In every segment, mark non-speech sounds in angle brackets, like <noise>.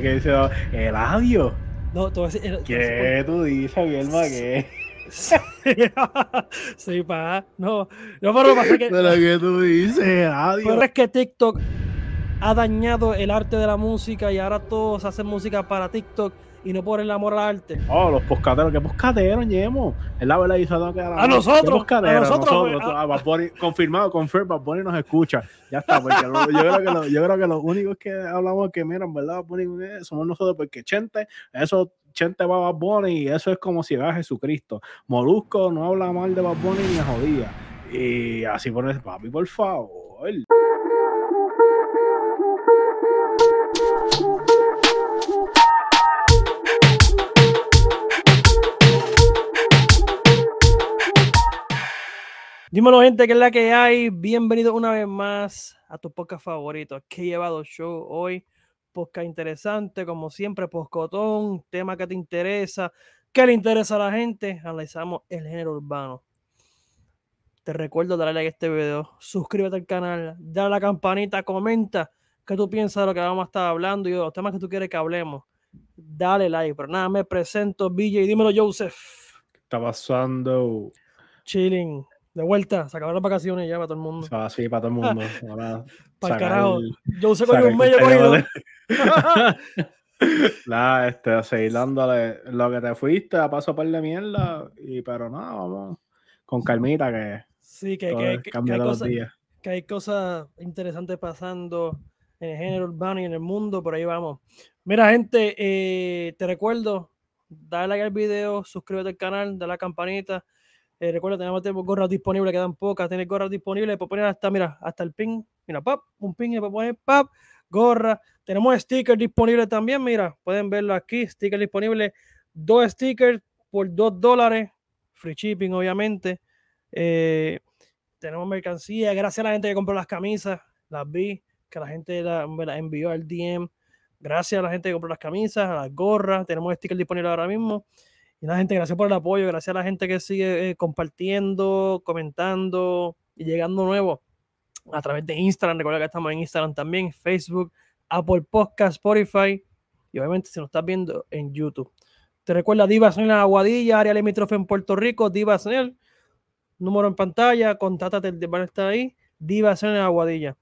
que el audio. No, vas a decir, ¿Qué tú dices, Guillermo? <laughs> ¿Qué? sí, pa. No, no, pero pasa que. Pero que tú dices, audio. Pero es que TikTok ha dañado el arte de la música y ahora todos hacen música para TikTok y no por el amor al arte. Oh, los poscateros, ¿qué poscateros, Ñemo? Es la verdad, hizo que a nosotros, a nosotros, nosotros pues, confirmado, confirmado, Bad Bunny nos escucha. Ya está, porque yo, creo que lo, yo creo que los únicos que hablamos que, miran, ¿verdad? Bad Bunny eh, somos nosotros, porque Chente, eso Chente va a Bad Bunny y eso es como si va a Jesucristo. Molusco no habla mal de Bad Bunny ni a jodía. Y así pones, papi, por favor. Dímelo, gente, que es la que hay. Bienvenido una vez más a tu podcast favorito. ¿Qué he llevado show hoy? Podcast interesante, como siempre, poscotón, tema que te interesa, ¿Qué le interesa a la gente. Analizamos el género urbano. Te recuerdo darle like a este video, suscríbete al canal, dale a la campanita, comenta qué tú piensas de lo que vamos a estar hablando y de los temas que tú quieres que hablemos. Dale like, pero nada, me presento, BJ, dímelo, Joseph. ¿Qué está pasando? Chilling de vuelta, se acabaron las vacaciones ya para todo el mundo. Ah, sí, para todo el mundo. <laughs> para el carajo. Yo sé que un medio cogido. <laughs> Nada, este, seguir <laughs> dándole lo que te fuiste a paso par de mierda. Y, pero nada, vamos con calmita que. Sí, que, que, que, hay cosas, que hay cosas interesantes pasando en el género urbano y en el mundo, por ahí vamos. Mira, gente, eh, te recuerdo, dale like al video, suscríbete al canal, dale a la campanita eh, recuerda, tenemos, gorras disponibles, quedan pocas. Tienes gorras disponibles, puedes poner hasta, mira, hasta el pin. Mira, pap, un pin, puedes poner pap, gorra. Tenemos stickers disponibles también, mira, pueden verlo aquí. Stickers disponibles, dos stickers por dos dólares. Free shipping, obviamente. Eh, tenemos mercancía. Gracias a la gente que compró las camisas, las vi, que la gente me las envió al DM. Gracias a la gente que compró las camisas, las gorras. Tenemos stickers disponibles ahora mismo. Y la gente, gracias por el apoyo, gracias a la gente que sigue eh, compartiendo, comentando y llegando nuevo a través de Instagram. Recuerda que estamos en Instagram también, Facebook, Apple Podcast, Spotify y obviamente si nos estás viendo en YouTube. Te recuerda Diva en la Aguadilla, área limítrofe en Puerto Rico, Diva el número en pantalla, contáctate, van a estar ahí, Diva en la Aguadilla.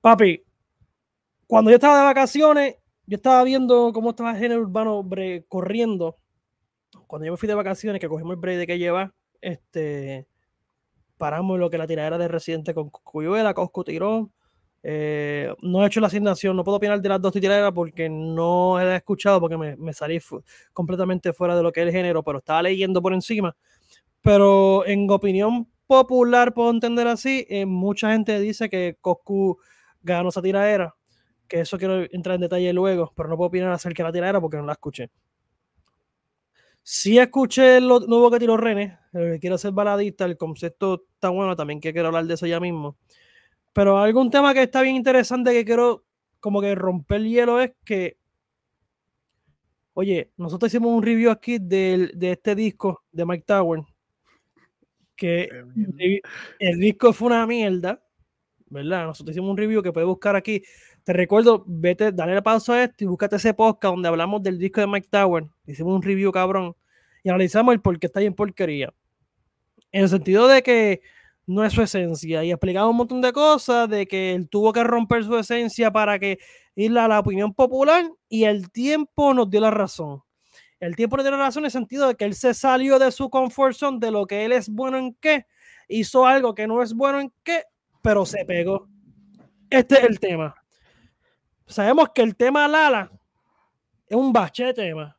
Papi, cuando yo estaba de vacaciones, yo estaba viendo cómo estaba el género urbano corriendo cuando yo me fui de vacaciones, que cogimos el break de que lleva, este, paramos lo que la tiradera de Residente con Cuyuela, Cosco tiró. Eh, no he hecho la asignación, no puedo opinar de las dos tiraderas porque no he escuchado, porque me, me salí completamente fuera de lo que es el género, pero estaba leyendo por encima. Pero en opinión popular, puedo entender así, eh, mucha gente dice que Coscu ganó esa tiradera, que eso quiero entrar en detalle luego, pero no puedo opinar acerca de la tiradera porque no la escuché. Si escuché lo nuevo que tiró René, quiero ser baladista, el concepto está bueno, también que quiero hablar de eso ya mismo. Pero algún tema que está bien interesante que quiero como que romper el hielo es que, oye, nosotros hicimos un review aquí de, de este disco de Mike Tower, que el disco fue una mierda, ¿verdad? Nosotros hicimos un review que puedes buscar aquí. Te recuerdo, vete, dale pausa a esto y búscate ese podcast donde hablamos del disco de Mike Tower. Hicimos un review cabrón y analizamos el por qué está en porquería. En el sentido de que no es su esencia y explicamos un montón de cosas de que él tuvo que romper su esencia para que ir a la opinión popular y el tiempo nos dio la razón. El tiempo nos dio la razón en el sentido de que él se salió de su comfort zone, de lo que él es bueno en qué, hizo algo que no es bueno en qué, pero se pegó. Este es el tema sabemos que el tema Lala es un bache de tema.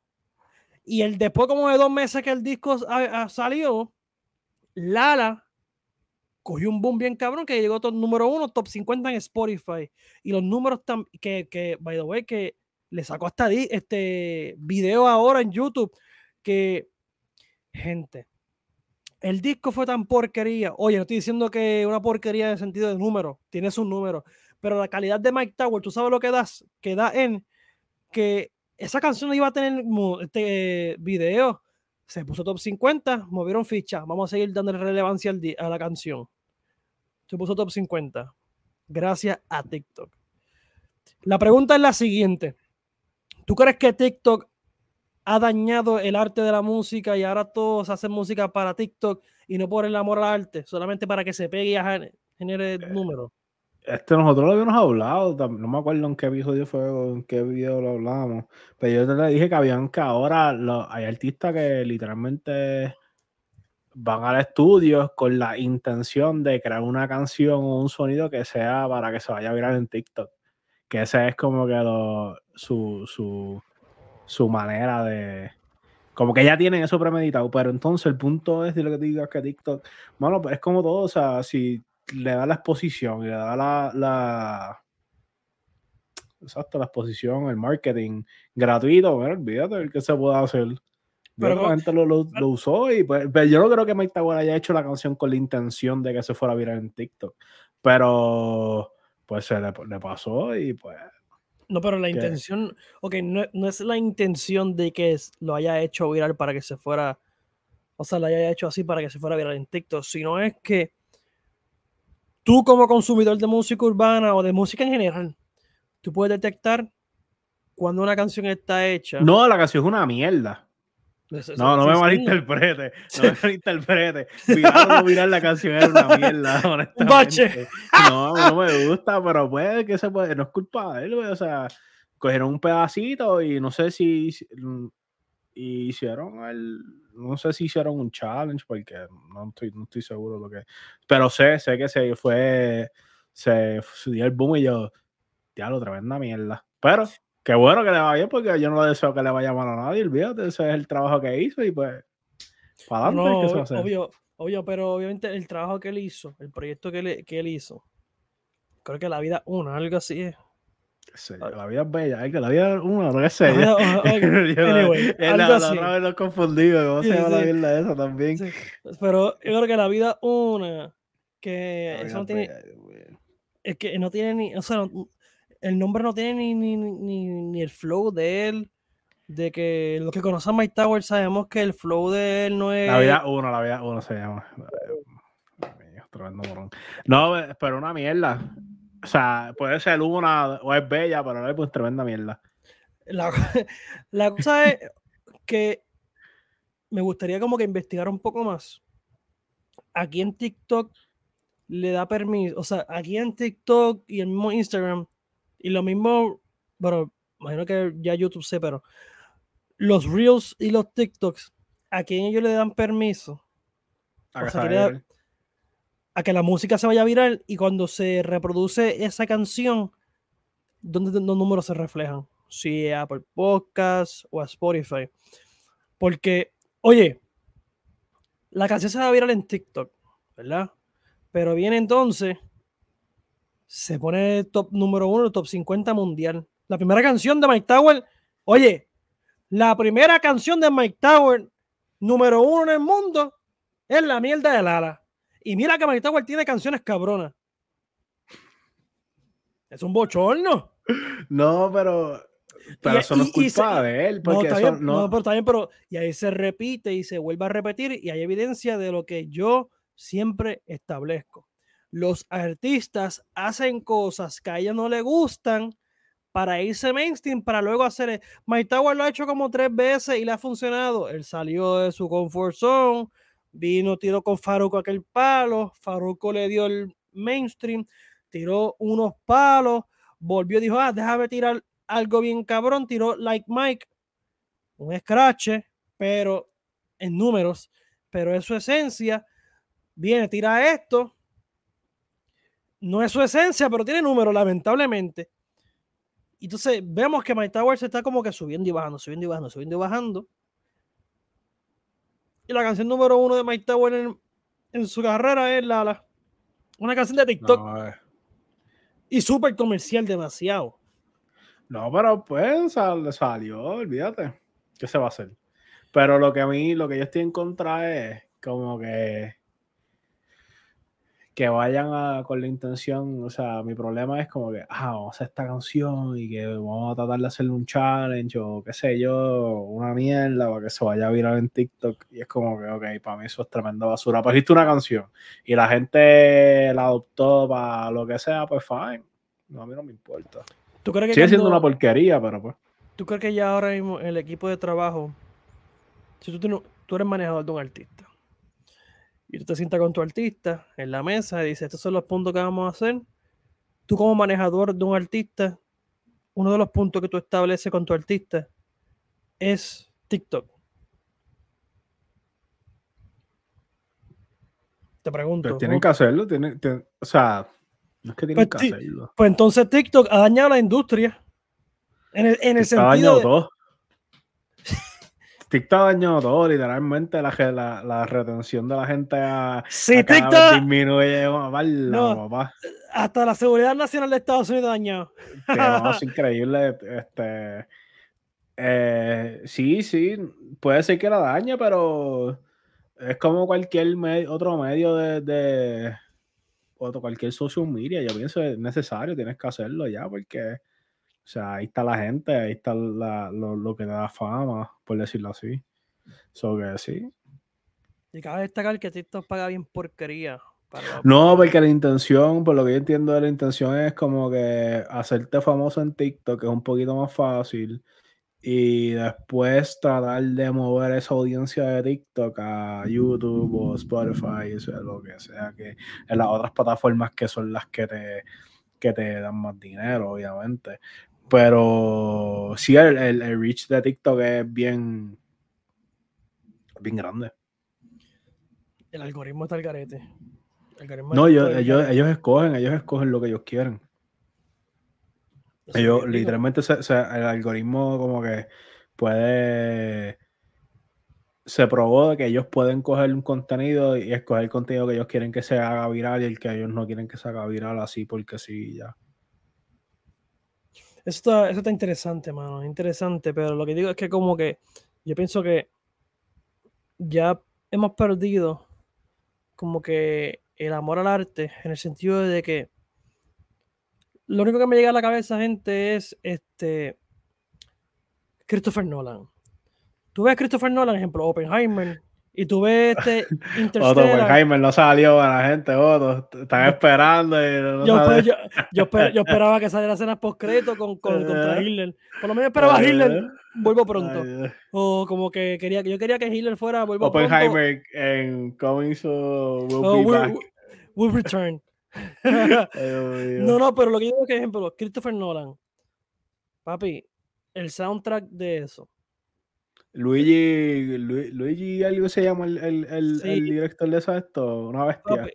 Y el después como de dos meses que el disco salió, Lala cogió un boom bien cabrón que llegó top número uno, top 50 en Spotify. Y los números que, que, by the way, que le sacó hasta este video ahora en YouTube. Que, gente, el disco fue tan porquería. Oye, no estoy diciendo que una porquería en el sentido de número, tiene sus números pero la calidad de Mike Tower, tú sabes lo que das, que da en que esa canción iba a tener este video, se puso top 50, movieron ficha, vamos a seguir dándole relevancia a la canción. Se puso top 50, gracias a TikTok. La pregunta es la siguiente. ¿Tú crees que TikTok ha dañado el arte de la música y ahora todos hacen música para TikTok y no por el amor al arte, solamente para que se pegue y genere eh, números? Este, nosotros lo habíamos hablado, no me acuerdo en qué episodio fue o en qué video lo hablábamos, pero yo te dije que habían que ahora hay artistas que literalmente van al estudio con la intención de crear una canción o un sonido que sea para que se vaya a virar en TikTok. Que ese es como que su, su, su manera de, como que ya tienen eso premeditado, pero entonces el punto es de lo que digas que TikTok, bueno, pues es como todo, o sea, si le da la exposición y le da la, la exacto, la exposición, el marketing gratuito, olvídate el que se pueda hacer. Pero la gente lo, lo, usó y pues, pues, yo no creo que Mike Tower haya hecho la canción con la intención de que se fuera a virar en TikTok, pero pues se le, le pasó y pues no, pero la intención, ok, no, no, es la intención de que lo haya hecho viral para que se fuera, o sea, lo haya hecho así para que se fuera viral en TikTok, sino es que tú como consumidor de música urbana o de música en general, tú puedes detectar cuando una canción está hecha. No, la canción es una mierda. No, no me malinterprete. No me malinterprete. Virar no mirar la canción es una mierda, <laughs> honestamente. No, no me gusta, pero puede que se puede. No es culpa de él, O sea, cogieron un pedacito y no sé si hicieron el. No sé si hicieron un challenge, porque no estoy, no estoy seguro de lo que. Pero sé, sé que se fue. Se, se dio el boom y yo. Diablo, tremenda mierda. Pero Qué bueno que le va bien, porque yo no deseo que le vaya mal a nadie, olvídate, ese es el trabajo que hizo y pues. Para adelante, no, obvio, obvio, pero obviamente el trabajo que él hizo, el proyecto que, le, que él hizo, creo que la vida una, algo así es. Sí, la vida es bella, es que la vida es una, no sé. yo, anyway, la, otra vez lo confundido, ¿cómo se llama la vida esa también? Pero yo creo que la vida una, que eso no tiene. Es que no tiene ni. O sea, el nombre no tiene ni, ni, ni, ni, el flow de él. De que los que conocen a Mike Tower sabemos que el flow de él no es. La vida uno, la vida uno se llama. No, pero una mierda. O sea, puede ser una o es bella, pero no es pues tremenda mierda. La, <laughs> la cosa es que me gustaría como que investigar un poco más. Aquí en TikTok le da permiso, o sea, aquí en TikTok y el mismo Instagram y lo mismo, bueno, imagino que ya YouTube sé, pero los Reels y los TikToks, ¿a quién ellos le dan permiso? A, que, la música se vaya viral y cuando se reproduce esa canción, ¿dónde los números se reflejan? Si a Apple Podcast o a Spotify. Porque, oye, la canción se va viral en TikTok, ¿verdad? Pero viene entonces se pone top número uno, top 50 mundial. La primera canción de Mike Tower, oye, la primera canción de Mike Tower, número uno en el mundo, es la mierda de Lala. Y mira que Tower tiene canciones cabronas. Es un bochorno. No, pero. Pero eso no es culpa de él. Porque no, bien, no... pero está bien, pero. Y ahí se repite y se vuelve a repetir. Y hay evidencia de lo que yo siempre establezco los artistas hacen cosas que a ella no le gustan para irse mainstream, para luego hacer. Mike Tower lo ha hecho como tres veces y le ha funcionado. Él salió de su comfort zone, vino, tiró con Faruco aquel palo, Faruco le dio el mainstream, tiró unos palos, volvió, dijo, ah, déjame tirar algo bien cabrón, tiró Like Mike, un scratch, pero en números, pero es su esencia. Viene, tira esto, no es su esencia, pero tiene números, lamentablemente. Entonces vemos que My Towers está como que subiendo y bajando, subiendo y bajando, subiendo y bajando. Y la canción número uno de My Tower en, su carrera es la, una canción de TikTok. Eh. y súper comercial, demasiado. No, pero pues le salió, olvídate. ¿Qué se va a hacer? Pero lo que a mí, lo que yo estoy en contra es como que que vayan con la intención, o sea, mi problema es como que, ah, vamos a hacer esta canción y que vamos a tratar de hacerle un challenge o qué sé yo, una mierda para que se vaya a virar en TikTok y es como que, ok, para mí eso es tremenda basura. Pues hiciste una canción y la gente la adoptó para lo que sea, pues fine, no, a mí no me importa. ¿Tú crees que Sigue siendo una porquería, pero pues. ¿Tú crees que ya ahora mismo el equipo de trabajo, si tú, tú eres manejador de un artista, y tú te sientas con tu artista en la mesa y dices, estos son los puntos que vamos a hacer, tú como manejador de un artista, uno de los puntos que tú estableces con tu artista es TikTok. Te pregunto. Tienen que hacerlo, tienen, o sea, no es que tienen pues que hacerlo. Pues entonces TikTok ha dañado la industria. En el, en el sentido. Ha dañado todo. TikTok ha dañado todo, literalmente la, la, la, retención de la gente a, sí, TikTok disminuye, papá. Hasta la seguridad nacional de Estados Unidos dañado. <laughs> es increíble. Este, eh, sí, sí, puede ser que la dañe, pero es como cualquier otro medio de, cualquier social media. Yo pienso que es necesario, tienes que hacerlo ya, porque o sea, ahí está la gente, ahí está lo, que da fama, por decirlo así. So que sí. Y cabe destacar que TikTok paga bien porquería. No, porque la intención, por lo que yo entiendo de la intención es como que hacerte famoso en TikTok es un poquito más fácil y después tratar de mover esa audiencia de TikTok a YouTube o Spotify, o sea, lo que sea, que en las otras plataformas que son las que te, que te dan más dinero, obviamente. Pero sí, el, el, reach de TikTok es bien, bien grande. El algoritmo está al garete. no, ellos, ellos, escogen, ellos escogen lo que ellos quieren. ellos, literalmente, el algoritmo como que puede... Se probó de que ellos pueden coger un contenido y escoger el contenido que ellos quieren que se haga viral y el que ellos no quieren que se haga viral así porque sí, ya. Eso está, interesante, mano, interesante, pero lo que digo es que como que yo pienso que ya hemos perdido como que el amor al arte en el sentido de que lo único que me llega a la cabeza, gente, es este Christopher Nolan. Tú ves Christopher Nolan, ejemplo, Oppenheimer, y tú ves este <laughs> Otro Jaime no salió a la gente, otro. Están esperando. Y yo, pues, yo, yo, <laughs> esperaba que saliera escenas post-crédito con, con, contra Hitler. Por lo menos esperaba a Hitler, vuelvo pronto. o como que quería yo quería que Hitler fuera, vuelvo pronto. Oppenheimer en Coming so oh, be back. Will return. <laughs> no, no, pero lo que digo es que, ejemplo, Christopher Nolan. Papi, el soundtrack de eso Luigi, Luigi, algo se llama el, el, el, director de eso, esto, una bestia.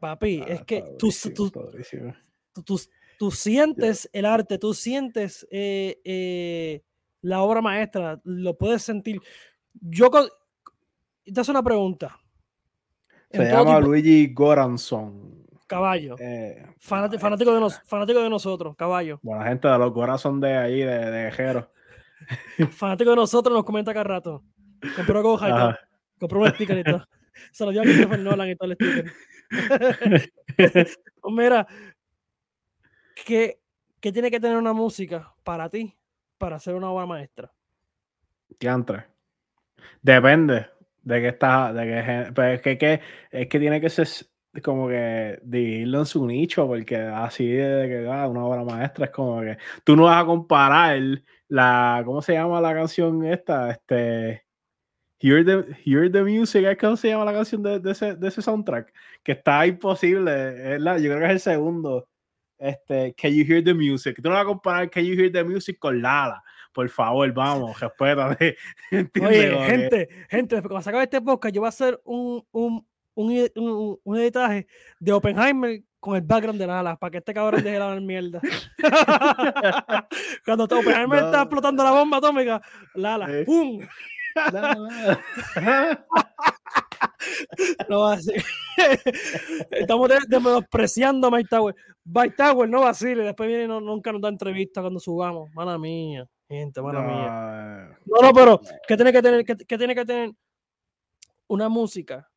Papi, es que tú, <laughs> tú, tú, sientes el arte, tú sientes eh, eh, la obra maestra, lo puedes sentir. Yo, te hago una pregunta. Se llama Luigi Goranson. Caballo. Eh, fanático, de nos, fanático de nosotros, caballo. Bueno, la gente de los Goranson de ahí, de, de <laughs> Fanático de nosotros nos comenta cada rato. Compró Goja Compró un sticker y todo. Se lo dio a Christopher Nolan y todo el sticker. <laughs> Pues mira, ¿qué, ¿qué tiene que tener una música para ti para hacer una obra maestra? ¿Qué entre? Depende de qué está, de qué, pero es que, que, es que tiene que ser como que dividirlo en su nicho, porque así de que ah, una obra maestra es como que tú no vas a comparar la, ¿cómo se llama la canción esta? Este, Hear the, Hear the Music, ¿cómo se llama la canción de, de, ese, de ese, soundtrack? Que está imposible, es la, yo creo que es el segundo. Este, Can You Hear the Music? Tú no vas a comparar Can You Hear the Music con Lala. Por favor, vamos, respétate. <laughs> Oye, gente, gente, cuando se acabe este podcast, yo voy a hacer un, un, un, un, editaje de Oppenheimer con el background de Lala para que este cabrón deje la mierda. <laughs> Cuando Oppenheimer está explotando la bomba atómica, Lala, ¡pum! <laughs> no. Estamos despreciando a Mike Tower. Mike Tower no vacile. Después viene no, nunca nos da entrevista cuando subamos. Mala mía, gente, mala mía. No, no, pero ¿qué tiene que tener? ¿Qué, qué tiene que tener? Una música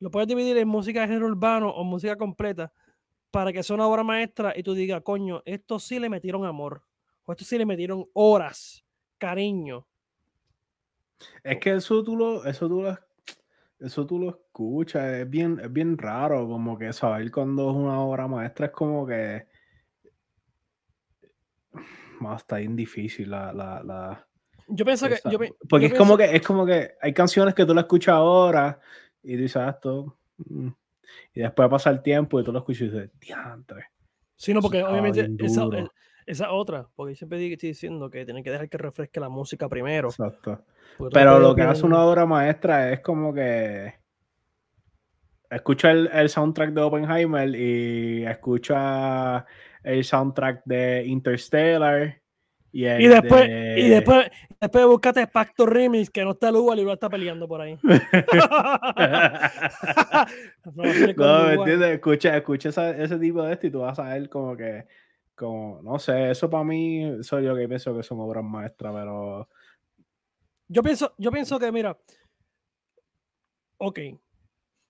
lo puedes dividir en música de género urbano o música completa para que sea una obra maestra y tú digas, coño, esto sí le metieron amor, o esto sí le metieron horas, cariño. Es que eso tú lo, eso tú lo, eso tú lo escuchas, es bien, es bien raro, como que saber cuando es una obra maestra es como que más está bien difícil la, la, la yo pienso que. porque es como que es como que hay canciones que tú la escuchas ahora y dices ah, esto. Mm", y después pasa el tiempo y tú lo escuchas y dices, diantre. Sí, no, porque obviamente esa, esa, otra, porque siempre estoy diciendo que tienen que dejar que refresque la música primero. Exacto. Pero lo que hace una obra maestra es como que escucha el, el, soundtrack de Oppenheimer y escucha el soundtrack de Interstellar. Y, y después, y después, después buscate Pacto Remix, que no está el y lo está peleando por ahí. <laughs> <laughs> no, entiendes? Escucha, escucha ese tipo de esto y tú vas a ver como que, como, no sé, eso para mí, soy yo que pienso que son obras maestras, pero... Yo pienso, yo pienso que, mira, ok,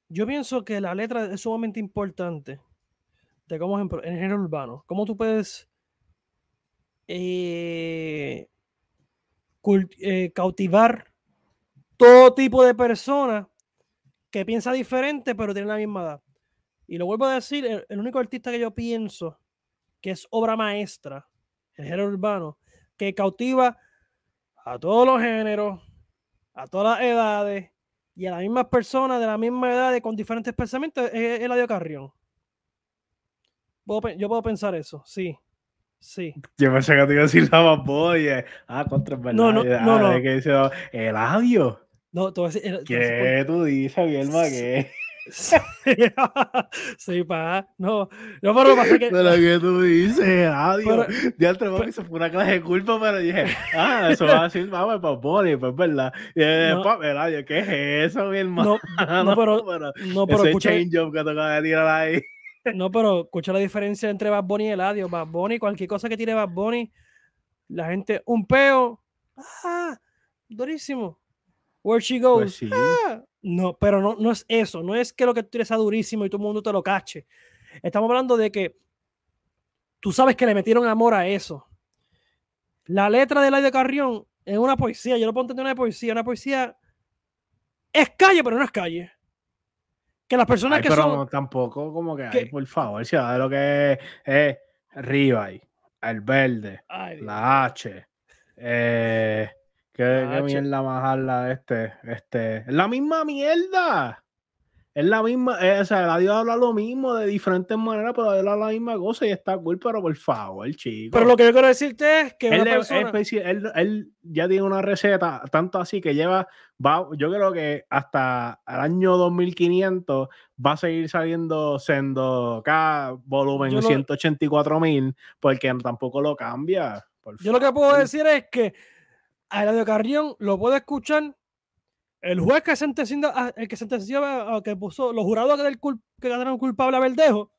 yo pienso que la letra es sumamente importante de cómo, ejemplo, en el género urbano, cómo tú puedes eh, eh, cautivar todo tipo de personas que piensa diferente, pero tienen la misma edad. Y lo vuelvo a decir, el, único artista que yo pienso que es obra maestra, el género urbano, que cautiva a todos los géneros, a todas las edades, y a las mismas personas de la misma edad con diferentes pensamientos es Eladio Carrión. Yo puedo pensar eso, sí. Sí. Yo pensé que te iba a decir la Boy. Ah, contra verdad. No, no, no. Ah, no. Que dice, Eladio. No, tú vas a decir. ¿Qué tú dices, Bielma? ¿Qué? <laughs> sí, pa. No, no, pero pasa que. Pero que tú dices, adiós. Ya el trabajo se fue una clase de culpa, pero dije, ah, eso va a decir, vamos, pues Bonnie, pues verdad. Y no. Eladio, ¿qué es eso, mi hermano? <laughs> No, no, pero. No, pero, ese escucha, change up que toca de tirar ahí. No, pero escucha la diferencia entre Bad Bunny y Eladio. Bad Bunny, cualquier cosa que tire Bad Bunny, la gente, un peo. Ah, durísimo. Where she goes. Pues ah, no, pero no, no es eso. No es que lo que tú tires sea durísimo y todo el mundo te lo cache. Estamos hablando de que tú sabes que le metieron amor a eso. La letra de de Carrión es una poesía. Yo lo puedo entender una poesía. Una poesía es calle, pero no es calle. Que las personas que pero son. tampoco como que, hay, por favor, si de lo que es, es Ribay, el verde, la H, eh, ¿Qué, qué mierda más este? Este, es la misma mierda. Es la misma, eh, o sea, la Dios habla lo mismo de diferentes maneras, pero habla la misma cosa y está cool, pero por favor, chico. Pero lo que yo quiero decirte es que él, él, él, ya tiene una receta, tanto así que lleva, va, yo creo que hasta el año 2500 va a seguir saliendo siendo cada volumen 184 mil, porque tampoco lo cambia. yo lo que puedo decir es que a Radio Carrión lo puede escuchar el juez que sentenció, el que sentenció, que puso los jurados que, que ganaron culpable a Verdejo,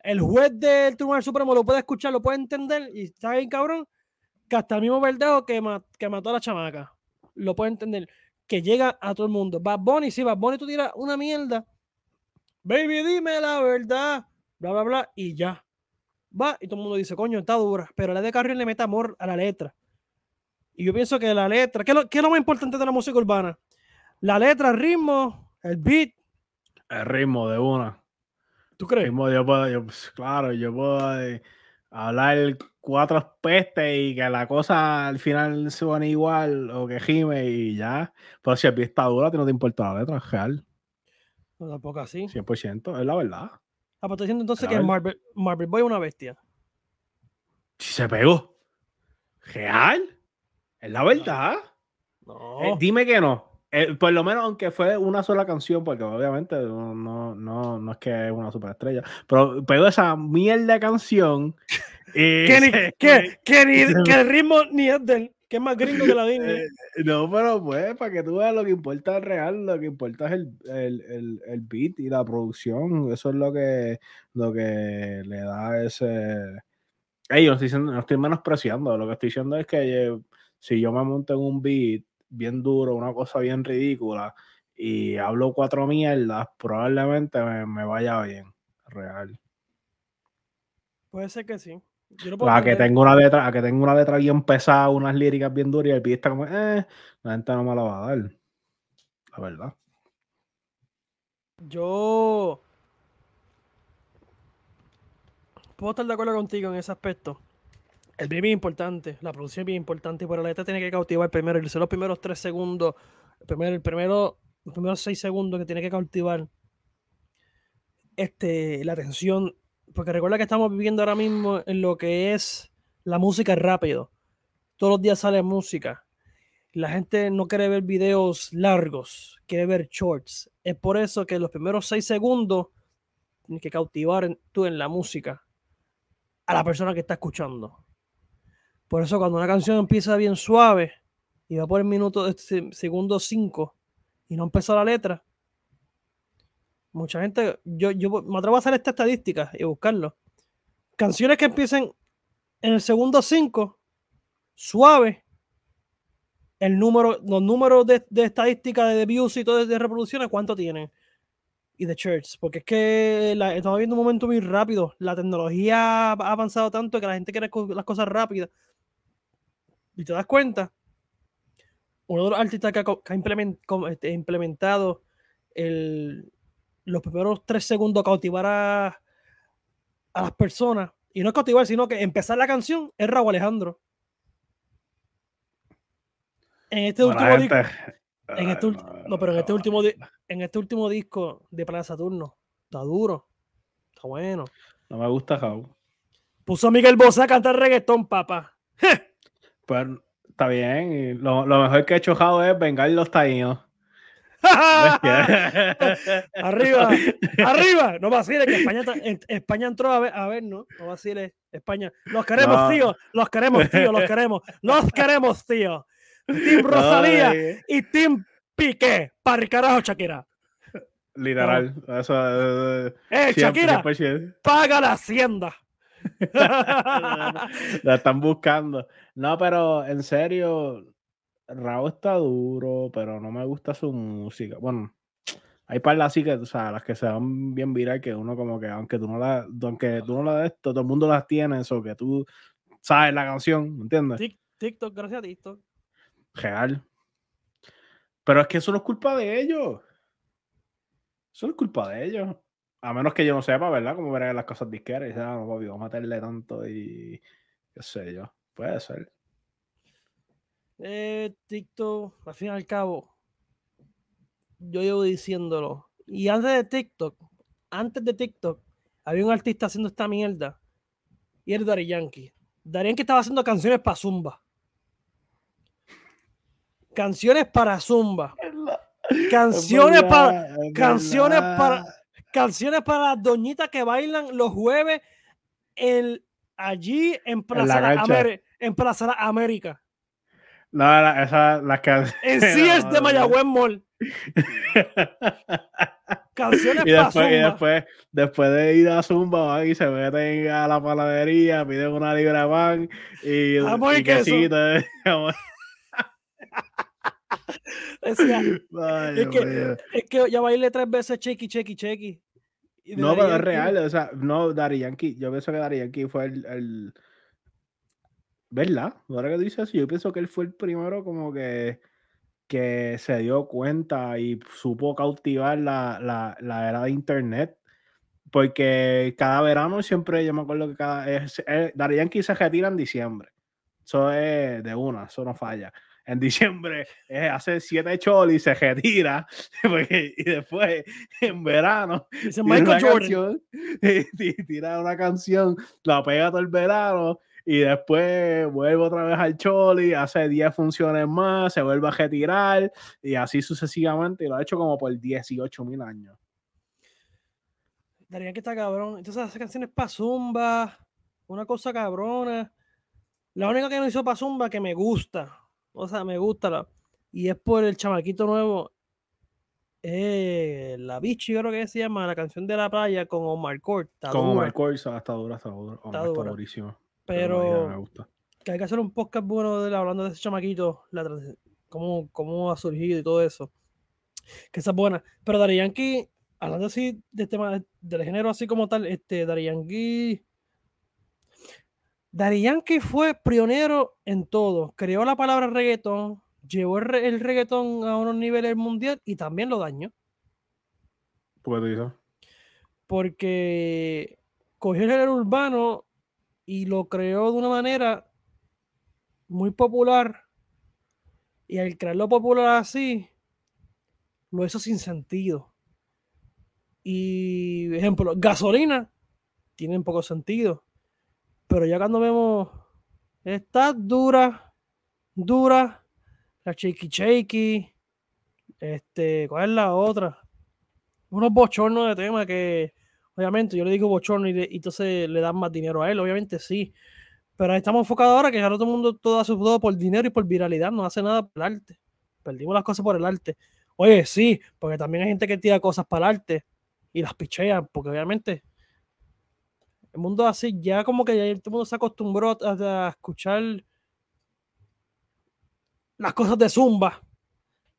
el juez del Tribunal Supremo lo puede escuchar, lo puede entender y está bien cabrón que hasta el mismo Verdejo que, que mató a la chamaca lo puede entender, que llega a todo el mundo. Bad Bunny, si Bad Bunny tú tiras una mierda, baby, dime la verdad, bla, bla, bla, y ya. Va, y todo el mundo dice, coño, está dura, pero la de Carrión le mete amor a la letra. Y yo pienso que la letra, ¿qué lo, ¿qué es lo, más importante de la música urbana? La letra, el ritmo, el beat. El ritmo de una. ¿Tú crees? yo puedo, pues, claro, yo puedo eh, hablar cuatro pestes y que la cosa al final suene igual o que gime y ya. Pero si el beat está duro, a ti no te importa la letra, real. No, tampoco así. 100%, es la verdad. Ah, pues diciendo entonces que Marvel, Marvel Boy es una bestia. Si se pegó. ¿Real? Es la verdad. No. Eh, dime que no. Eh, por lo menos, aunque fue una sola canción, porque obviamente no, no, no, es que es una superestrella, pero pegó esa mierda de canción. <laughs> que, que, <laughs> que, el ritmo ni es del, que es más gringo que la <laughs> Disney. Eh, no, pero pues, para que tú veas lo que importa es real, lo que importa es el, el, el, el, beat y la producción. Eso es lo que, lo que le da ese. Ey, no estoy, no estoy menospreciando, lo que estoy diciendo es que si yo me monto en un beat bien duro, una cosa bien ridícula, y hablo cuatro mierdas, probablemente me, vaya bien, real. Puede ser que sí. a que tengo una letra, a que tengo una letra bien pesada, unas líricas bien duras y el está como, eh, la gente no me la va a dar. La verdad. Yo puedo estar de acuerdo contigo en ese aspecto. Es bien, importante, la producción es bien importante, pero la letra tiene que cautivar primero, los primeros tres segundos, el el primero, los primeros seis segundos que tiene que cautivar este, la atención, porque recuerda que estamos viviendo ahora mismo en lo que es la música rápido. Todos los días sale música. La gente no quiere ver videos largos, quiere ver shorts. Es por eso que los primeros seis segundos tienes que cautivar tú en la música a la persona que está escuchando. Por eso cuando una canción empieza bien suave y va por el minuto, este, segundo 5 y no empezó la letra, mucha gente, yo, yo me atrevo a hacer esta estadística y buscarlo. Canciones que empiecen en el segundo 5, suave, el número, los números de, estadística de views y todo de reproducciones, ¿cuánto tienen? y de Church, porque es que estamos viendo un momento muy rápido. La tecnología ha avanzado tanto que la gente quiere las cosas rápidas. Y te das cuenta, uno de los artistas que ha, este, implementado el, los primeros tres segundos cautivar a, a las personas, y no es cautivar, sino que empezar la canción, es Raúl Alejandro. En este último disco. En este, no, pero en este último en este último disco de Plan Saturno, está duro. Está bueno. No me gusta Raúl. Puso a Miguel Bosé a cantar reggaetón, papá. Pues está bien. lo, mejor que ha hecho Jao es vengar los taínos. <laughs> arriba, arriba. No vaciles, que España, España entró a ver, a ver, ¿no? No vaciles, España. Los queremos, tío. Los queremos, tío. Los queremos. Los queremos, tío. Team Rosalía y Team Piqué. Para el carajo, Shakira. Literal. Eso, eh, eh Shakira, paga la hacienda. <laughs> la están buscando. No, pero en serio, Raúl está duro, pero no me gusta su música. Bueno, hay par así que, o sea, las que se van bien viral, que uno como que, aunque tú no la, aunque tú no la des, todo el mundo las tiene, eso que tú sabes la canción, ¿me entiendes? TikTok, gracias a TikTok. Real. Pero es que eso no es culpa de ellos. Eso no es culpa de ellos. A menos que yo no sepa, ¿verdad? Cómo verán las cosas disqueras. Y dice, ah, no, papi, vamos a meterle tanto y qué sé yo. Puede ser. Eh, TikTok, al fin y al cabo, yo llevo diciéndolo. Y antes de TikTok, antes de TikTok, había un artista haciendo esta mierda. Y era Dari Yankee. Dari Yankee estaba haciendo canciones para Zumba. Canciones para Zumba. Canciones para. Canciones para canciones para las doñitas que bailan los jueves en, allí en Plaza, en Plaza América. No, esa las canciones. En <laughs> Sears de Mayagüez Mall. <laughs> canciones y después, y después, después de ir a Zumba, van y se meten a la panadería, piden una libra de pan y, y, quesito. <laughs> <laughs> es, que, es que ya bailé tres veces chequi, chequi, chequi. No, pero es real, o sea, no, Dari Yankee, yo pienso que Dari Yankee fue el, el... ¿verdad? Ahora que dices yo pienso que él fue el primero como que, que se dio cuenta y supo cautivar la, la, la era de internet, porque cada verano siempre, yo me acuerdo que cada, es, Dari Yankee se retira en diciembre, eso es de una, eso no falla en diciembre eh, hace siete cholis, se retira, <laughs> y después en verano <laughs> tira una canción, la pega todo el verano y después vuelve otra vez al choli, hace 10 funciones más, se vuelve a retirar y así sucesivamente, y lo ha hecho como por 18 mil años. Darían que está cabrón. Entonces hace canciones para Zumba, una cosa cabrona. La única que no hizo para Zumba que me gusta, o sea, me gusta. La, y es por el chamaquito nuevo. Eh, la Bichi, creo que se llama, la canción de la playa con Omar Court. Con Omar Court está dura, está dura. Está, durísimo. Pero, me gusta. que hay que hacer un podcast bueno de hablando de ese chamaquito, la, cómo, cómo ha surgido y todo eso. Que esa es buena. Pero Dari Yankee, hablando así de tema del género así como tal, este Dari Yankee Dari Yankee fue pionero en todo. Creó la palabra reggaetón, llevó el, reggaetón a unos niveles mundial y también lo dañó. ¿Por qué Porque cogió el género urbano y lo creó de una manera muy popular. Y al crearlo popular así, lo hizo sin sentido. Y, ejemplo, gasolina tiene poco sentido. Pero ya cuando vemos esta dura, dura, la shaky shaky, este, ¿cuál es la otra? Unos bochornos de tema que, obviamente, yo le digo bochorno y, entonces le dan más dinero a él, obviamente sí. Pero estamos enfocados ahora que ahora todo el mundo todo hace todo por dinero y por viralidad, no hace nada por el arte. Perdimos las cosas por el arte. Oye, sí, porque también hay gente que tira cosas para el arte y las pichean, porque obviamente el mundo así, ya como que ya todo el mundo se acostumbró a, escuchar las cosas de Zumba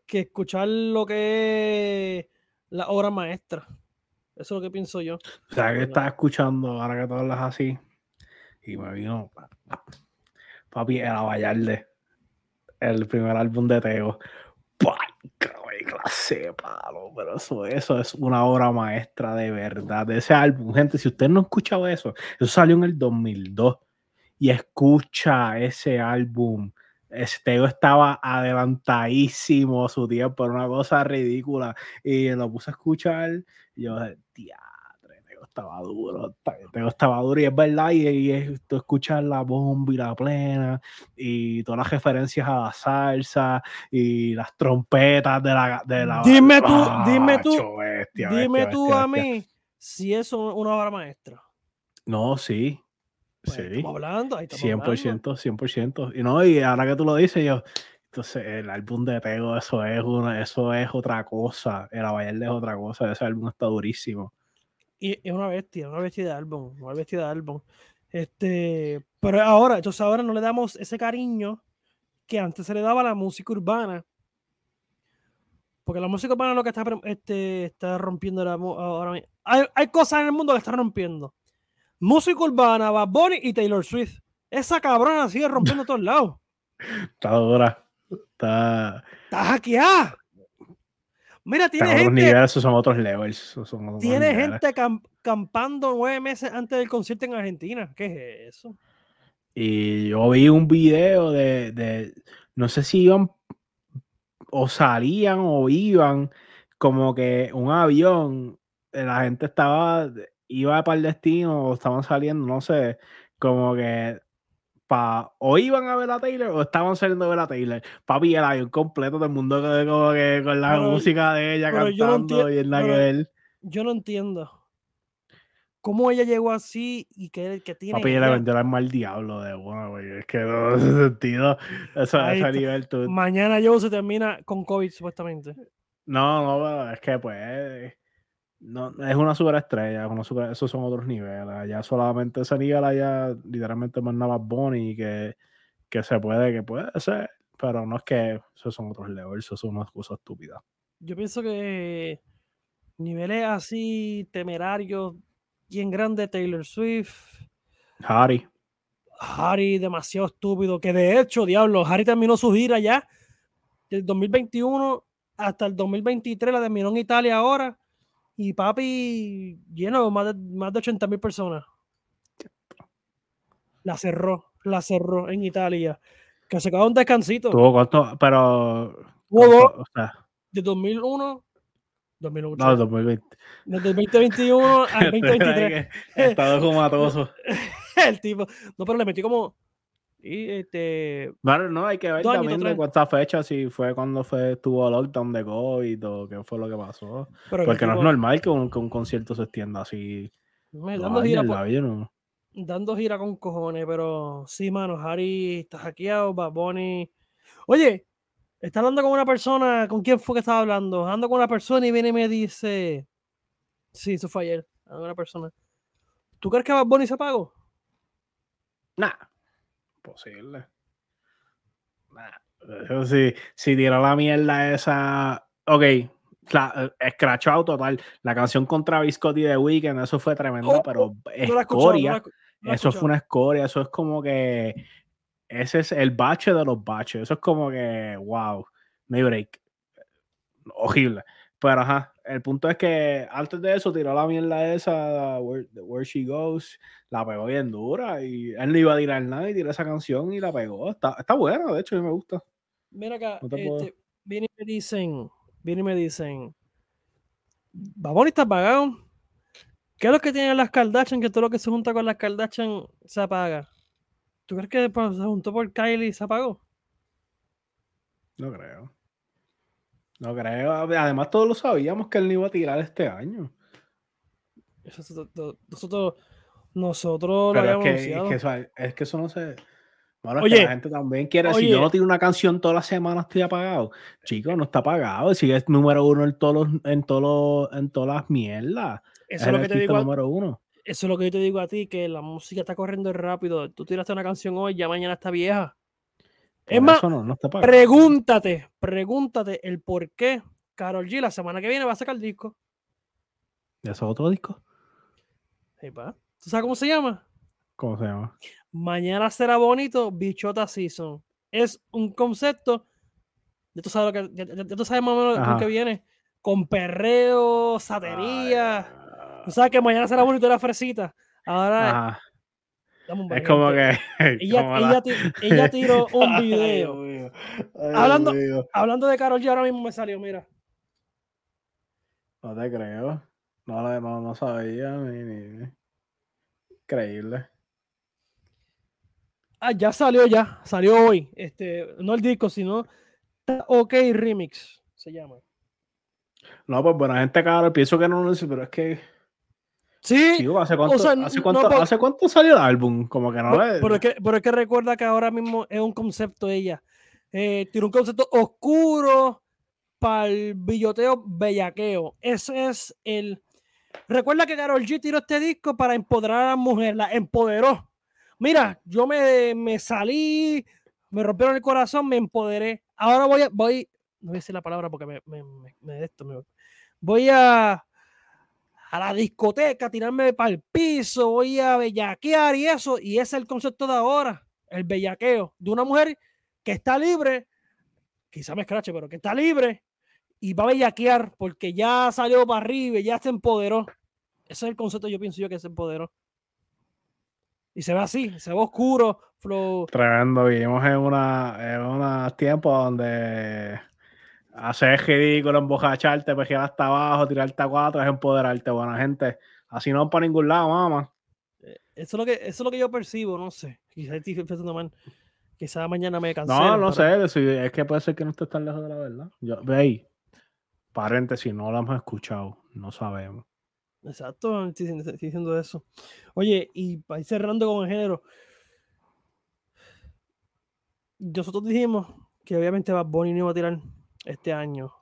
que escuchar lo que es la obra maestra. Eso es lo que pienso yo. O sea, que estás escuchando ahora que tú hablas así. Y me vino. Papi, era Vallarde. El primer álbum de Teo clase palo, pero eso, eso es una obra maestra de verdad. De ese álbum, gente, si usted no ha escuchado eso, eso salió en el 2002 y escucha ese álbum. Este estaba adelantadísimo su tiempo, era una cosa ridícula. Y lo puse a escuchar y yo, estaba duro, pero estaba duro y es verdad, y, tú escuchas la bomba y la plena y todas las referencias a la salsa y las trompetas de la... De la dime tú, dime tú, dime tú a mí si eso es una obra maestra. No, sí. Pues, sí. Estamos hablando, ahí 100%, 100%. Y no, y ahora que tú lo dices, yo, entonces el álbum de Tego, eso es una, eso es otra cosa. El Avalle es otra cosa. Ese álbum está durísimo. Y es una bestia, una bestia de álbum, una bestia de álbum. Este, pero ahora, entonces ahora no le damos ese cariño que antes se le daba a la música urbana. Porque la música urbana es lo que está, este, está rompiendo ahora hay, hay cosas en el mundo que están rompiendo. Música urbana, Bad Bunny y Taylor Swift. Esa cabrona sigue rompiendo a todos lados. <laughs> Está dura. Está. Está hackeada. Mira, tiene gente. Niveles, esos son otros levels. tiene gente campando nueve meses antes del concierto en Argentina. ¿Qué es eso? Y yo vi un video de, de, no sé si iban o salían o iban como que un avión, la gente estaba, iba para el destino o estaban saliendo, no sé, como que o iban a ver a Taylor o estaban saliendo a ver a Taylor. Papi, el avión completo del mundo como que con la música de ella cantando y en la que él. Yo no entiendo. ¿Cómo ella llegó así y que, que tiene. Papi, ella le vendió el alma al diablo de bueno, güey. Es que no <laughs> ese sentido. Eso ese nivel tú. Mañana yo se termina con COVID, supuestamente. No, no, es que pues no, es una superestrella, una super, esos son otros niveles. Ya solamente ese nivel allá literalmente mandaba Bonnie que, que se puede, que puede ser, pero no es que esos son otros levels, eso son unas cosas estúpidas. Yo pienso que niveles así temerarios, bien grande Taylor Swift. Harry. Harry, demasiado estúpido. Que de hecho, diablo, Harry terminó su gira ya del 2021 hasta el 2023, la terminó en Italia ahora y papi, lleno, más de, más de 80 mil personas. La cerró, la cerró en Italia. Que se quedó un descansito. Tuvo cuánto, pero. Tuvo de 2001 2008. No, 2020. Desde el 2021 al 2023. Estado comatoso. el tipo. No, pero le metí como y este. Bueno, no, hay que ver también de cuántas fechas, si fue cuando fue, estuvo lockdown de COVID o qué fue lo que pasó. Porque no es normal que un, concierto se extienda así. dando, gira dando gira con cojones, pero sí, mano, Harry está hackeado, Baboni. Oye, está hablando con una persona, ¿con quién fue que estaba hablando? Ando con una persona y viene y me dice. Sí, eso fue ayer. Una persona. ¿Tú crees que Bad se apagó? Nah posible. si, si tira la mierda esa. Ok, la, escrachado total. La canción contra Biscotti de Weekend, eso fue tremendo, oh, pero oh, escoria. eso fue una escoria. Eso es como que. Ese es el bache de los baches. Eso es como que, wow, no break. Horrible. Pero ajá, el punto es que antes de eso tiró la mierda esa, Where, Where, She Goes, la pegó bien dura y él no iba a tirar nada y tiró esa canción y la pegó. Está, está buena, de hecho, a mí me gusta. Mira acá, este, vienen y me dicen, vienen y me dicen, Baboni está apagado. ¿Qué es lo que tienen las Kardashian? Que todo lo que se junta con las Kardashian se apaga. ¿Tú crees que se juntó por Kylie y se apagó? No creo. No creo. Además, todos lo sabíamos que él no iba a tirar este año. nosotros, nosotros lo habíamos es que, es que eso no se. Bueno, Oye, la gente también quiere. si yo no tiro una canción todas las semanas, estoy apagado. Chicos, no está apagado. Sigue es número uno en, todos en, todos en todas las mierdas. Eso es, lo que te digo. Número uno. Eso es lo que yo te digo a ti, que la música está corriendo rápido. Tú tiraste una canción hoy, ya mañana está vieja. Es más, pregúntate, pregúntate el por qué Carol G la semana que viene va a sacar el disco. ¿Y eso es otro disco? ¿Tú sabes cómo se llama? ¿Cómo se llama? Mañana será bonito, Bichota Season. Es un concepto. Ya tú sabes, lo que, ya, tú sabes más o menos lo que viene. Con perreo, satería. Tú sabes que mañana será bonito la fresita. Ahora. Es como que. <laughs> Ella, ella, <laughs> tiró un video. hablando, hablando de Carol G, ahora mismo me salió, mira. No te creo. No, no, no sabía. Ni, Increíble. Ah, ya salió ya. Salió hoy. Este, no el disco, sino OK Remix. Se llama. No, pues buena gente, cabrón. Pienso que no lo dice, pero es que Sí. ¿hace, cuánto, salió el álbum? Como que no pero, es que, pero es que recuerda que ahora mismo es un concepto ella. Eh, tiene un concepto oscuro para el billoteo bellaqueo. Ese es el. Recuerda que Carol G tiró este disco para empoderar a la mujer, la empoderó. Mira, yo me, me salí, me rompieron el corazón, me empoderé. Ahora voy a, voy, no voy a decir la palabra porque me, me, me, esto, me voy a a la discoteca, tirarme para el piso, voy a bellaquear y eso. Y ese es el concepto de ahora, el bellaqueo de una mujer que está libre, quizá me escrache, pero que está libre y va a bellaquear porque ya salió para arriba, ya se empoderó. Ese es el concepto, yo pienso yo que se empoderó. Y se ve así, se ve oscuro, flow. Tremendo, vivimos en una, en unos tiempos donde hacer ridículo, embojacharte, pegar hasta abajo, tirarte a cuatro, es empoderarte, buena gente. Así no para ningún lado, mamá. Eh, eso es lo que, eso es lo que yo percibo, no sé. Quizás estoy pensando mal. Quizás mañana me cansé. No, no sé, es que puede ser que no esté tan lejos de la verdad. Yo, veis, paréntesis, no lo hemos escuchado, no sabemos. Exacto, estoy, diciendo eso. Oye, y para ir cerrando con el género, nosotros dijimos que obviamente va Bonnie no iba a tirar este año.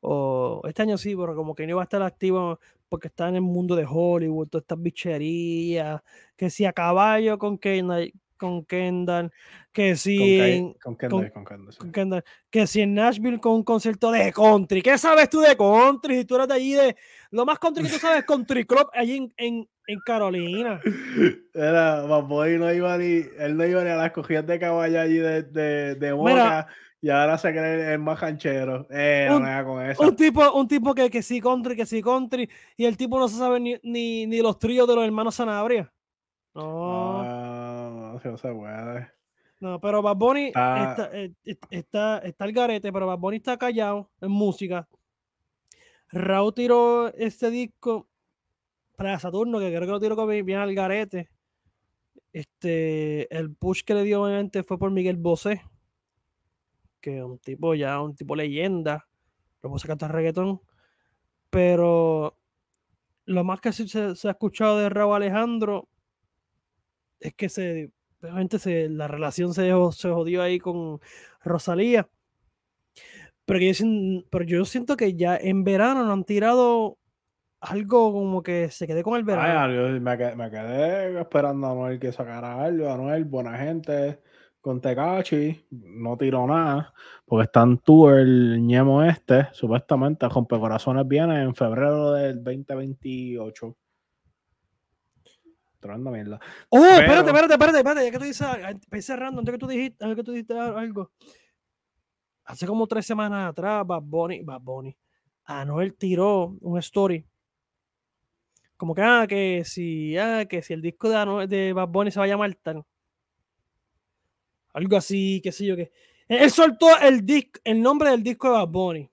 O este año sí, pero como que no iba a estar activo porque está en el mundo de Hollywood, todas estas bicherías, que si a caballo con Kendall, con Kendall que si con, Kendall, con, Kendall, que si en Nashville con un concierto de country. ¿Qué sabes tú de country? Si tú eres de allí de lo más country que tú sabes Country Club allí en, en, en Carolina. Era, no iba ni, él no iba ni a las cogidas de caballo allí de, de, de Boca. Y ahora se cree el más canchero. Eh, un, no con eso. Un tipo, un tipo que, que sí country, que sí country, y el tipo no se sabe ni, ni, ni los tríos de los hermanos Sanabria. No. No, no, se puede. No, pero Bad Bunny está, eh, está, está, el garete, pero Bad Bunny está callado en música. Raúl tiró este disco para Saturno, que creo que lo tiró con bien al garete. Este, el push que le dio obviamente fue por Miguel Bosé que un tipo ya, un tipo leyenda, lo puso a cantar reggaetón, pero lo más que se, ha escuchado de Raúl Alejandro es que se, obviamente se, la relación se, se jodió ahí con Rosalía. Pero yo, pero yo siento que ya en verano no han tirado algo como que se quede con el verano. me, quedé, esperando a Noel que sacara algo, a Noel, buena gente con Tecachi, no tiró nada, porque está en tour el ñemo este, supuestamente, Corazones viene en febrero del 2028. Tremenda mierda. Oh, espérate, espérate, espérate, espérate, ya que tú dices, estoy cerrando, antes que tú dijiste, antes que tú dijiste algo. Hace como tres semanas atrás, Bad Bunny, Bad Bunny, Anuel tiró un story. Como que, ah, que si, ah, que si el disco de, de Bad Bunny se va a llamar tal. Algo así, qué sé yo qué. Él soltó el, disc, el nombre del disco de Bad Bunny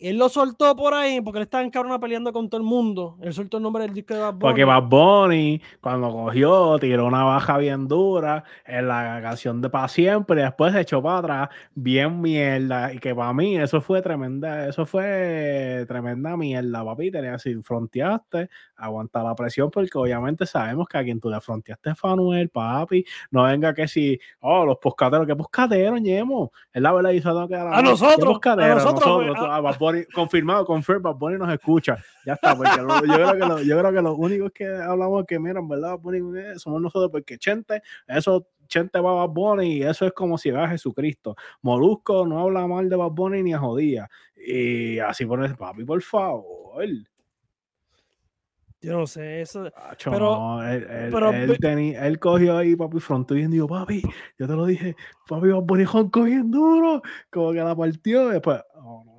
él lo soltó por ahí porque él estaba en cabrona peleando con todo el mundo. Él soltó el nombre del disco de Bad Bunny. Porque Bad Bunny, cuando cogió, tiró una baja bien dura en la canción de Pa' Siempre y después se echó para atrás bien mierda. Y que para mí eso fue tremenda, eso fue tremenda mierda, papi. Tenías si fronteaste, aguanta la presión porque obviamente sabemos que a quien tú le fronteaste es Fanuel, papi. No venga que si, oh, los poscaderos, ¿qué poscaderos, ñemo? Es la verdad, hizo que a, nosotros, a nosotros, nosotros confirmado, confirmado, Bad Bunny nos escucha. Ya está, porque yo, creo que lo, yo creo que los únicos que hablamos que, miran, ¿verdad? somos nosotros, porque Chente, eso Chente va a Bad Bunny y eso es como si va a Jesucristo. Molusco no habla mal de Bad Bunny ni a jodía. Y así pones, papi, por favor. Yo no sé, eso. pero, él, él, él, cogió ahí, papi, frontó y dijo, papi, yo te lo dije, papi, va poner cogiendo duro, como que la partió. después, oh,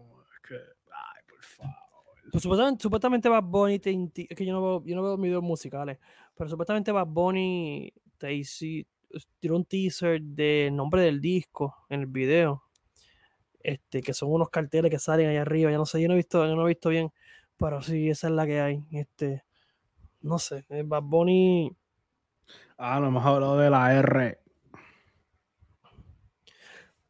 pues supuestamente, supuestamente Bad Bunny es que yo no veo, yo no veo videos musicales, pero supuestamente Bad Bunny te tiró un teaser del nombre del disco en el video. Este, que son unos carteles que salen ahí arriba. Ya no sé, yo no he visto, yo no he visto bien, pero sí, esa es la que hay. Este, no sé, eh, Bad Bunny. Ah, no hemos hablado de la R.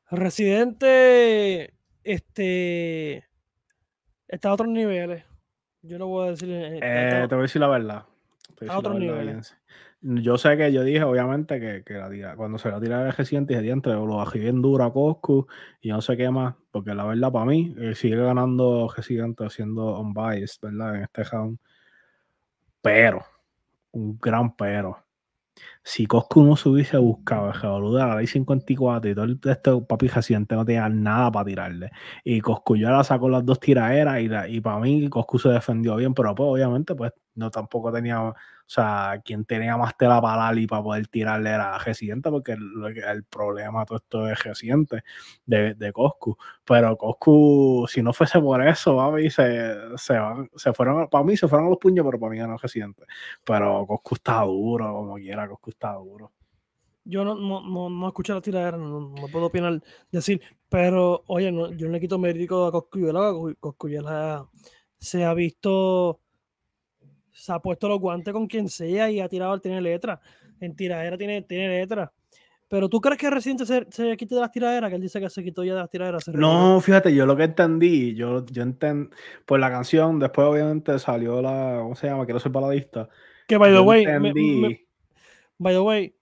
Residente, este, Está a otros niveles. Yo no voy a decir. Eh, eh, te voy a decir la verdad. a otros niveles. Yo sé que yo dije, obviamente, que, que la cuando se la tira el reciente, dije, entre lo bajé bien duro a Coscu y no sé qué más, porque la verdad, para mí, eh, sigue ganando Residente haciendo unbiased, ¿verdad? En este round. Pero, un gran pero si Coscu no se hubiese buscado el revolú de la ley 54 y todo el este papi reciente no tenía nada para tirarle. Y Coscu ya la sacó las dos tiraderas y, y para mí Coscu se defendió bien, pero pues obviamente pues no tampoco tenía, o sea, quien tenía más tela para Lali para poder tirarle era Residente, porque el, problema todo esto es Residente de, de Coscu. Pero Coscu, si no fuese por eso, se, se, se fueron, para mí se fueron a los puños, pero para mí no Residente. Pero Coscu está duro, como quiera, Coscu está duro. Yo no, no, no, no escuché la tiradera, no, no, puedo opinar, decir, pero oye, yo no le quito mérito a Coscuyela, Coscuyela se ha visto se ha puesto los guantes con quien sea y ha tirado al tener letra. En tiradera tiene, tiene letra. Pero tú crees que reciente se, se quite de las tiraderas, que él dice que se quitó ya de las tiraderas. No, fíjate, yo lo que entendí, yo, yo entendí, pues la canción, después obviamente salió la, ¿cómo se llama? Quiero ser baladista. Que by the way, by the way,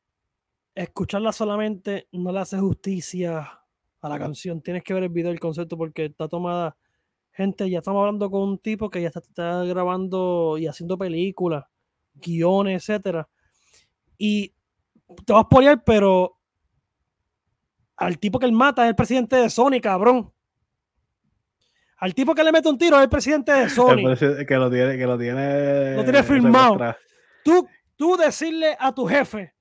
escucharla solamente no le hace justicia a la canción. Tienes que ver el video, el concepto, porque está tomada Gente, ya estamos hablando con un tipo que ya está, grabando y haciendo películas, guiones, etcétera. Y te vas a pero al tipo que él mata es el presidente de Sony, cabrón. Al tipo que le mete un tiro es el presidente de <laughs> Sony. que lo tiene, que lo tiene. Lo tiene firmado. Tú, tú decirle a tu jefe,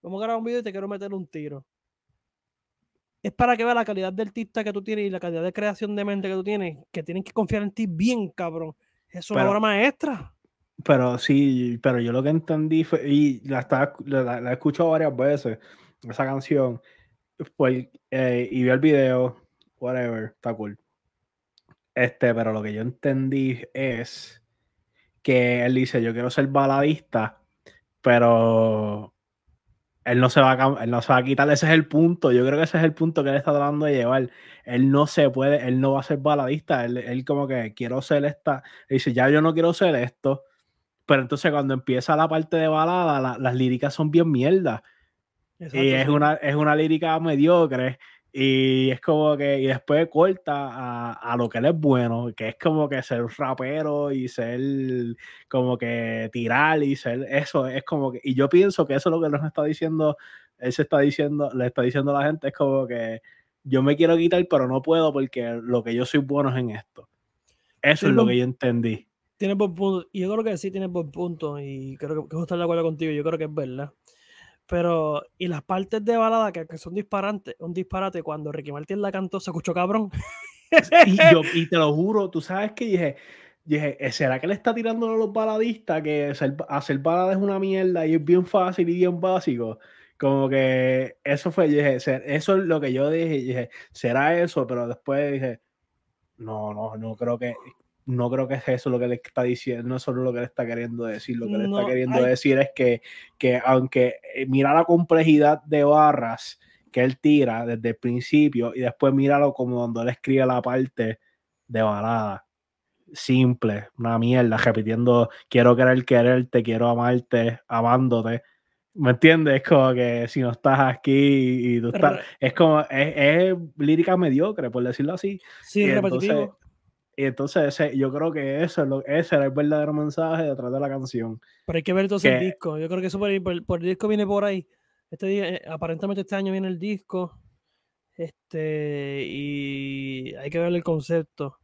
vamos a grabar un video y te quiero meter un tiro es para que vea la calidad del artista que tú tienes y la calidad de creación de mente que tú tienes, que tienen que confiar en ti bien, cabrón. Es una obra maestra. Pero sí, pero yo lo que entendí fue, y la, la, he escuchado varias veces, esa canción, pues, eh, y vi el video, whatever, está cool. Este, pero lo que yo entendí es que él dice, yo quiero ser baladista, pero él no se va a, él no se va a quitar, ese es el punto. Yo creo que ese es el punto que él está tratando de llevar. Él no se puede, él no va a ser baladista. Él, como que quiero ser esta. dice, ya yo no quiero ser esto. Pero entonces cuando empieza la parte de balada, las líricas son bien mierda. y es, una, es una lírica mediocre. Y es como que, y después corta a, a, lo que él es bueno, que es como que ser rapero y ser como que tirar y ser eso, es como que, y yo pienso que eso es lo que nos está diciendo, él se está diciendo, le está diciendo a la gente, es como que yo me quiero quitar, pero no puedo porque lo que yo soy bueno es en esto. Eso es lo que yo entendí. Tiene buen punto, y yo creo que sí tiene buen punto, y creo que, que estar de acuerdo contigo, yo creo que es verdad. Pero, y las partes de balada que, son disparantes, un disparate, cuando Ricky Martin la cantó, se escuchó cabrón. <laughs> y, yo, y te lo juro, tú sabes que dije, dije, ¿eh, ¿será que le está tirando a los baladistas que hacer, hacer balada es una mierda y es bien fácil y bien básico? Como que eso fue, dije, eso es lo que yo dije, dije, será eso, pero después dije, no, no, no creo que, no creo que es eso lo que le está diciendo, no es solo lo que le está queriendo decir, lo que le está queriendo decir es que, que aunque eh, mira la complejidad de barras que él tira desde el principio y después míralo como cuando él escribe la parte de balada simple, una mierda, repitiendo quiero querer quererte, quiero amarte, amándote. ¿Me entiendes? Es como que si no estás aquí y tú estás. Es como. Es, lírica mediocre, por decirlo así. Sí, y repetitivo. Y entonces ese, yo creo que eso es lo, ese era el verdadero mensaje detrás de la canción. Pero hay que ver todo el disco. Yo creo que eso por, por, el disco viene por ahí. Este día, eh, aparentemente este año viene el disco. Este. Y hay que ver el concepto.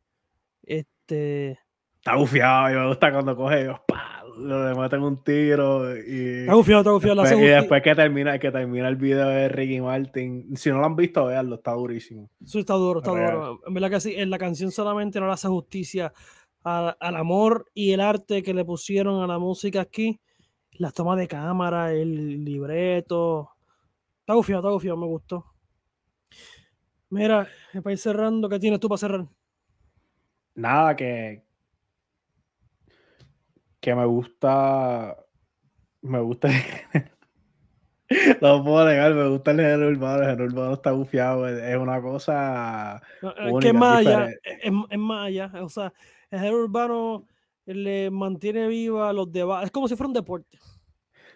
Este. Está bufiado y me gusta cuando coge lo meten un tiro y. Está bufiado, está bufiado. Después, y después que termina, que termina el video de Ricky Martin. Si no lo han visto, veanlo, está durísimo. Sí, está duro, está duro. En verdad que sí, en la canción solamente no le hace justicia al, amor y el arte que le pusieron a la música aquí. Las tomas de cámara, el libreto. Está bufiado, está bufiado, me gustó. Mira, para ir cerrando, ¿qué tienes tú para cerrar? nada, que, que me gusta, me gusta, lo <laughs> puedo negar, me gusta el género urbano, el género urbano está bufiado, es una cosa que es más allá, es, más allá, o sea, el género urbano le mantiene viva los debates, es como si fuera un deporte.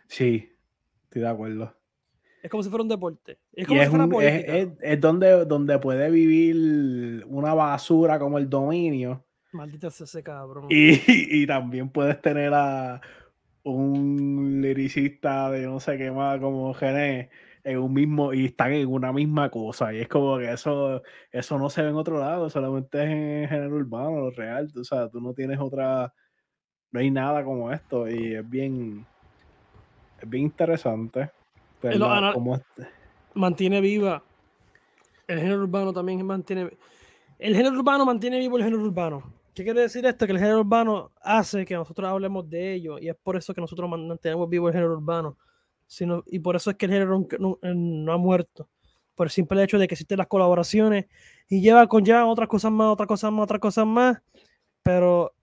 Sí, estoy de acuerdo. Es como si fuera un deporte. Es, es, donde, donde puede vivir una basura como el dominio. Maldita sea ese cabrón. <laughs> Y, también puedes tener a un liricista de no sé qué más como Gené en un mismo y están en una misma cosa y es como que eso eso no se ve en otro lado solamente es en género urbano real o sea tú no tienes otra no hay nada como esto y es bien es bien interesante este. Mantiene viva. El género urbano también mantiene. El género urbano mantiene vivo el género urbano. ¿Qué quiere decir esto? Que el género urbano hace que nosotros hablemos de ello y es por eso que nosotros mantenemos vivo el género urbano. Sino, y por eso es que el género no, ha muerto. Por el simple hecho de que existen las colaboraciones y lleva con ya otras cosas más, otras cosas más, otras cosas más. Pero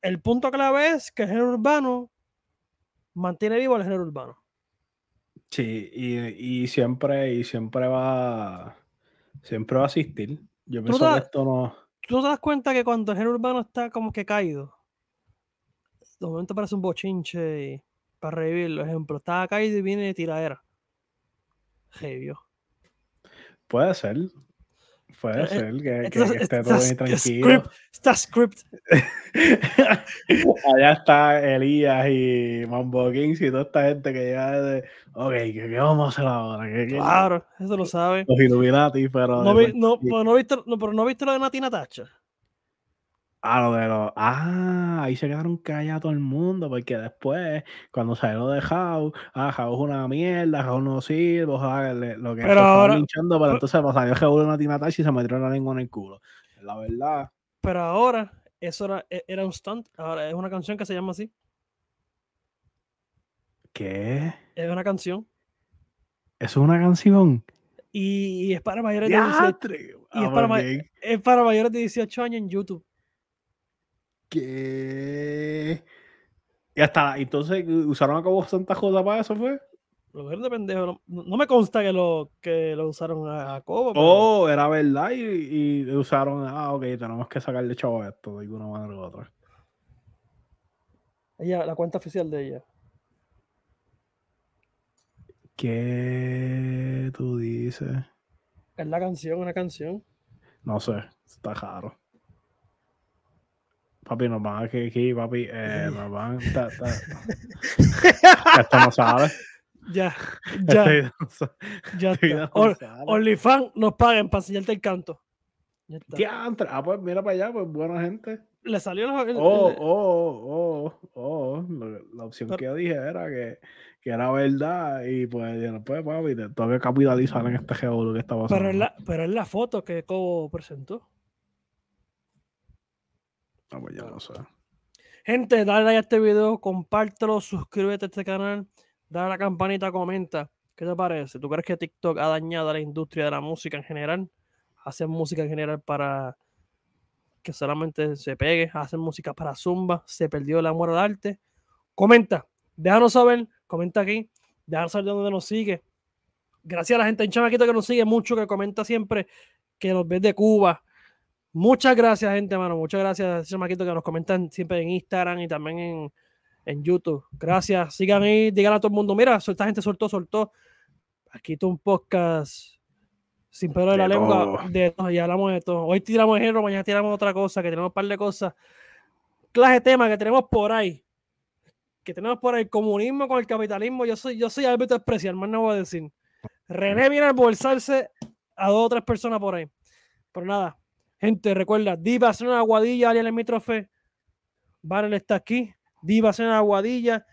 el punto clave es que el género urbano mantiene vivo el género urbano. Sí, y, siempre, y siempre va, siempre va a asistir. Yo pienso que esto no. ¿Tú te das cuenta que cuando el género urbano está como que caído? De momento parece un bochinche para revivirlo. Ejemplo, está caído y viene de tiradera. Heavy. Puede ser. Puede eh, ser que, esté todo bien tranquilo. está script. <laughs> Allá está Elías y Mambo Kings y toda esta gente que ya de, ok, ¿qué, vamos a hacer ahora? claro, eso lo sabe. Los Illuminati, pero... No, no, pero no, viste, no, pero no viste lo de Natina Tacha. Ah, lo de los. Ah, ahí se quedaron callados todo el mundo, porque después, cuando salió lo de House, ah, House es una mierda, House no sirve, lo que pero ahora, linchando, pero entonces pues, salió de una Tinatachi y se metió la lengua en el culo. La verdad. Pero ahora, eso era, e, era un stunt, ahora es una canción que se llama así. ¿Qué? Es una canción. ¿Eso es una canción? Y, es para mayores de 18 y es, para, es para mayores de 18 años en YouTube que. Y hasta entonces usaron a como Santa Jota para eso, ¿fue? Lo de pendejo. No, me consta que lo, que lo usaron a Cobo. Oh, era verdad. Y, usaron. Ah, ok, tenemos que sacarle chavo a esto de una manera u otra. Ella, la cuenta oficial de ella. ¿Qué tú dices? Es la canción, una canción. No sé, está raro. Papi, nos van aquí, aquí papi, eh, <laughs> nos van. Ta, ta. <laughs> Esto no sabe. Ya, ya. ya está. OnlyFans nos paguen para enseñarte el canto. Ya ah, pues mira para allá, pues buena gente. Le salió la. oh, oh, oh, oh. La opción que yo dije era que, que, era verdad y pues, ya no puede, papi, tengo que capitalizar en este geólogo que está pasando. Pero es la, pero es la foto que Cobo presentó. No, pues ya no sé. Gente, dale like a este video, compártelo, suscríbete a este canal, dale a la campanita, comenta. ¿Qué te parece? ¿Tú crees que TikTok ha dañado a la industria de la música en general? Hacen música en general para que solamente se pegue, hacen música para zumba, se perdió el amor al arte. Comenta, déjanos saber, comenta aquí, déjanos saber de dónde nos sigue. Gracias a la gente en Chamaquito que nos sigue mucho, que comenta siempre, que nos ve de Cuba. Muchas gracias, gente, hermano. Muchas gracias a que nos comentan siempre en Instagram y también en, en YouTube. Gracias. Sigan ahí, digan a todo el mundo, mira, esta gente soltó, soltó. Aquí tú un podcast sin pedo de, la lengua de y hablamos de todo. Hoy tiramos género, mañana tiramos otra cosa, que tenemos un par de cosas. Clase de temas que tenemos por ahí. Que tenemos por ahí el comunismo con el capitalismo. Yo soy, yo soy árbitro especial, más no voy a decir. René viene a bolsarse a dos o tres personas por ahí. Pero nada, gente, recuerda, Diva hacer una aguadilla, alguien en trofe. Banner está aquí. Diva hacer una aguadilla.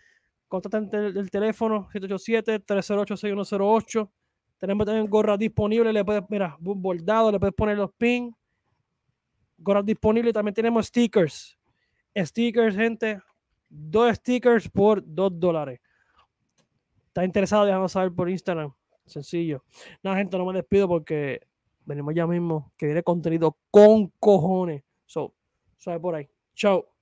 Contacta el, teléfono 787-308-6108. Tenemos también gorras disponibles. Le puedes, mira, bordado, le puedes poner los pins. Gorras disponibles. También tenemos stickers. Stickers, gente. Dos stickers por dos dólares. ¿Está interesado? Déjanos saber por Instagram. Sencillo. Nada, gente, no me despido porque venimos ya mismo. Que viene contenido con cojones. So, sabe por ahí. Chao.